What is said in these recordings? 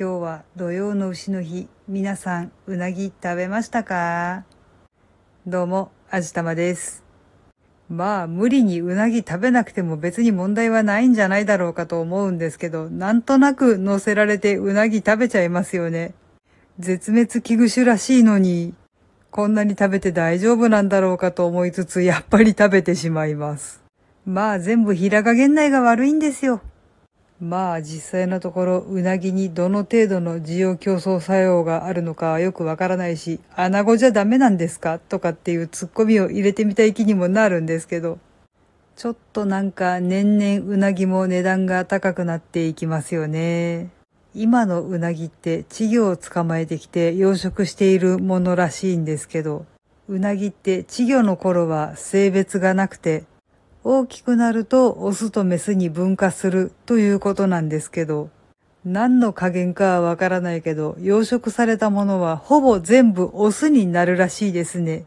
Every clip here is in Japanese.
今日は土曜の牛の日。皆さん、うなぎ食べましたか？どうも、あじたまです。まあ、無理にうなぎ食べなくても別に問題はないんじゃないだろうかと思うんですけど、なんとなく乗せられてうなぎ食べちゃいますよね。絶滅危惧種らしいのに、こんなに食べて大丈夫なんだろうかと思いつつ、やっぱり食べてしまいます。まあ、全部平賀源内が悪いんですよ。まあ実際のところうなぎにどの程度の需要競争作用があるのかはよくわからないし、穴子じゃダメなんですか？とかっていうツッコミを入れてみたい気にもなるんですけど、ちょっとなんか年々うなぎも値段が高くなっていきますよね。今のうなぎって稚魚を捕まえてきて養殖しているものらしいんですけど、うなぎって稚魚の頃は性別がなくて、大きくなるとオスとメスに分化するということなんですけど、何の加減かはわからないけど、養殖されたものはほぼ全部オスになるらしいですね。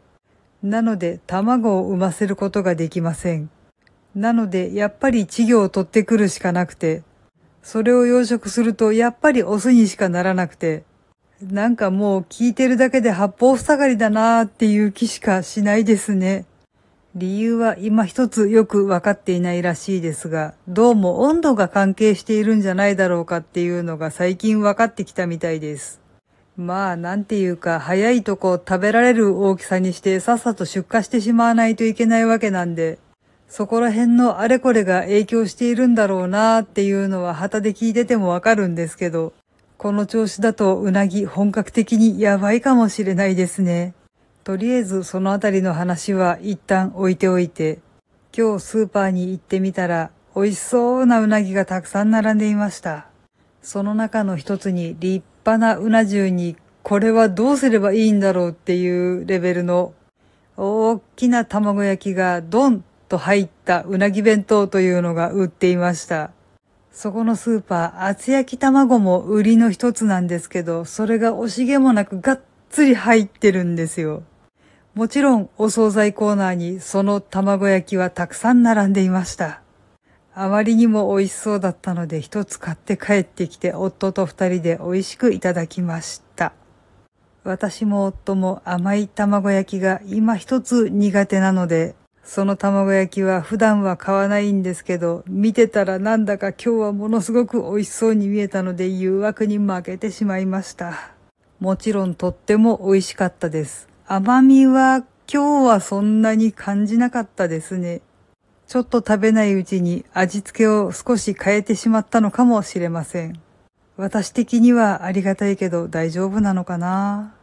なので卵を産ませることができません。なのでやっぱり稚魚を取ってくるしかなくて、それを養殖するとやっぱりオスにしかならなくて、なんかもう聞いてるだけで八方塞がりだなーっていう気しかしないですね。理由は今一つよくわかっていないらしいですが、どうも温度が関係しているんじゃないだろうかっていうのが最近わかってきたみたいです。まあなんていうか早いとこ食べられる大きさにしてさっさと出荷してしまわないといけないわけなんで、そこら辺のあれこれが影響しているんだろうなーっていうのは旗で聞いててもわかるんですけど、この調子だとうなぎ本格的にやばいかもしれないですね。とりあえずそのあたりの話は一旦置いておいて、今日スーパーに行ってみたら美味しそうなうなぎがたくさん並んでいました。その中の一つに立派なうな重にこれはどうすればいいんだろうっていうレベルの大きな卵焼きがドンと入ったうなぎ弁当というのが売っていました。そこのスーパー、厚焼き卵も売りの一つなんですけど、それが惜しげもなくがっつり入ってるんですよ。もちろんお惣菜コーナーにその卵焼きはたくさん並んでいました。あまりにも美味しそうだったので一つ買って帰ってきて夫と二人で美味しくいただきました。私も夫も甘い卵焼きが今一つ苦手なので、その卵焼きは普段は買わないんですけど、見てたらなんだか今日はものすごく美味しそうに見えたので誘惑に負けてしまいました。もちろんとっても美味しかったです。甘みは今日はそんなに感じなかったですね。ちょっと食べないうちに味付けを少し変えてしまったのかもしれません。私的にはありがたいけど大丈夫なのかな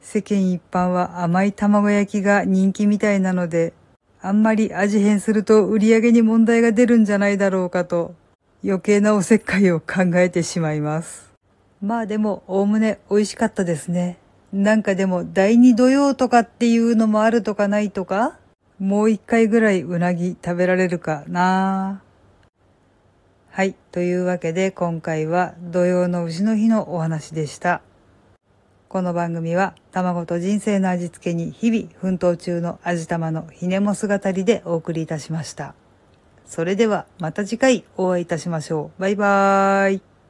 世間一般は甘い卵焼きが人気みたいなので、あんまり味変すると売り上げに問題が出るんじゃないだろうかと余計なおせっかいを考えてしまいます。まあでも、おおむね美味しかったですね。なんかでも、第二土曜とかっていうのもあるとかないとかもう一回ぐらいうなぎ食べられるかなはい。というわけで、今回は土曜の牛の日のお話でした。この番組は、卵と人生の味付けに日々奮闘中の味玉のひねも姿りでお送りいたしました。それでは、また次回お会いいたしましょう。バイバーイ。